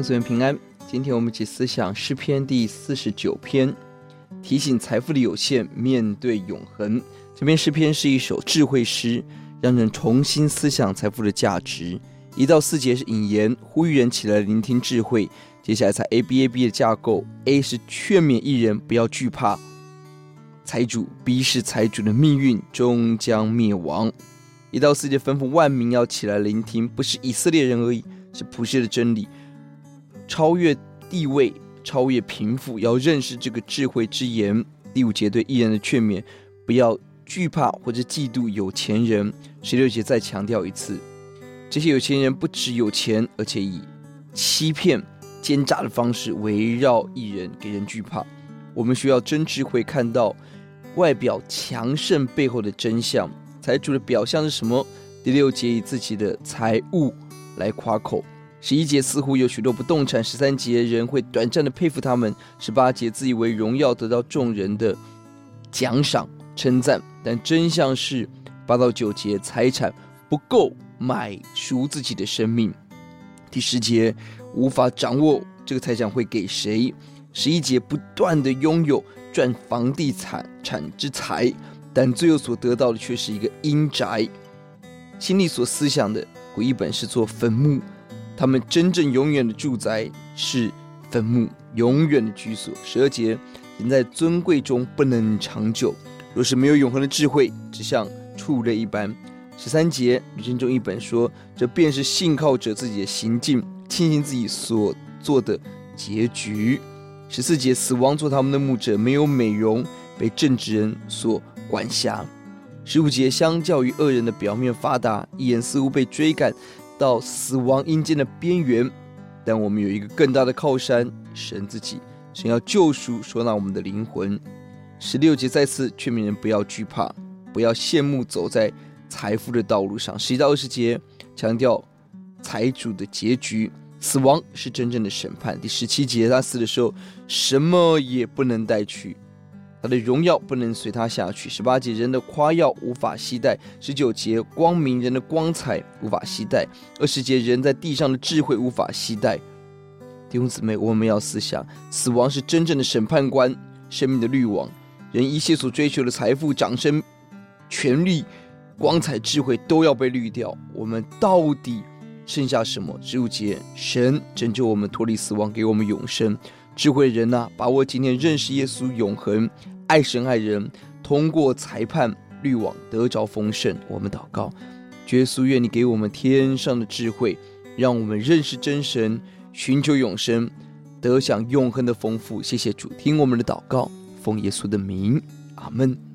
兄姊妹平安。今天我们一起思想诗篇第四十九篇，提醒财富的有限，面对永恒。这篇诗篇是一首智慧诗，让人重新思想财富的价值。一到四节是引言，呼吁人起来聆听智慧。接下来才 A B A B 的架构，A 是劝勉一人不要惧怕财主，B 是财主的命运终将灭亡。一到四节吩咐万民要起来聆听，不是以色列人而已。是普世的真理，超越地位，超越贫富，要认识这个智慧之言。第五节对艺人的劝勉，不要惧怕或者嫉妒有钱人。十六节再强调一次，这些有钱人不只有钱，而且以欺骗、奸诈的方式围绕艺人，给人惧怕。我们需要真智慧，看到外表强盛背后的真相。财主的表象是什么？第六节以自己的财物。来夸口，十一节似乎有许多不动产，十三节人会短暂的佩服他们，十八节自以为荣耀得到众人的奖赏称赞，但真相是八到九节财产不够买赎自己的生命，第十节无法掌握这个财产会给谁，十一节不断的拥有赚房地产产之财，但最后所得到的却是一个阴宅，心里所思想的。古译本是做坟墓，他们真正永远的住宅是坟墓，永远的居所。十二节，人在尊贵中不能长久，若是没有永恒的智慧，只像畜类一般。十三节，吕振中一本说，这便是信靠者自己的行径，庆幸自己所做的结局。十四节，死亡做他们的牧者，没有美容，被正直人所管辖。十五节，相较于恶人的表面发达，一眼似乎被追赶到死亡阴间的边缘。但我们有一个更大的靠山，神自己，神要救赎、收纳我们的灵魂。十六节再次劝勉人不要惧怕，不要羡慕走在财富的道路上。十一到二十节强调财主的结局，死亡是真正的审判。第十七节他死的时候，什么也不能带去。他的荣耀不能随他下去。十八节，人的夸耀无法携带。十九节，光明人的光彩无法携带。二十节，人在地上的智慧无法携带。弟兄姊妹，我们要思想，死亡是真正的审判官，生命的滤网。人一切所追求的财富、掌声、权力、光彩、智慧都要被滤掉。我们到底剩下什么？十五节，神拯救我们脱离死亡，给我们永生。智慧人呐、把握今天认识耶稣永恒，爱神爱人，通过裁判滤网得着丰盛。我们祷告，耶稣，愿你给我们天上的智慧，让我们认识真神，寻求永生，得享永恒的丰富。谢谢主，听我们的祷告，奉耶稣的名，阿门。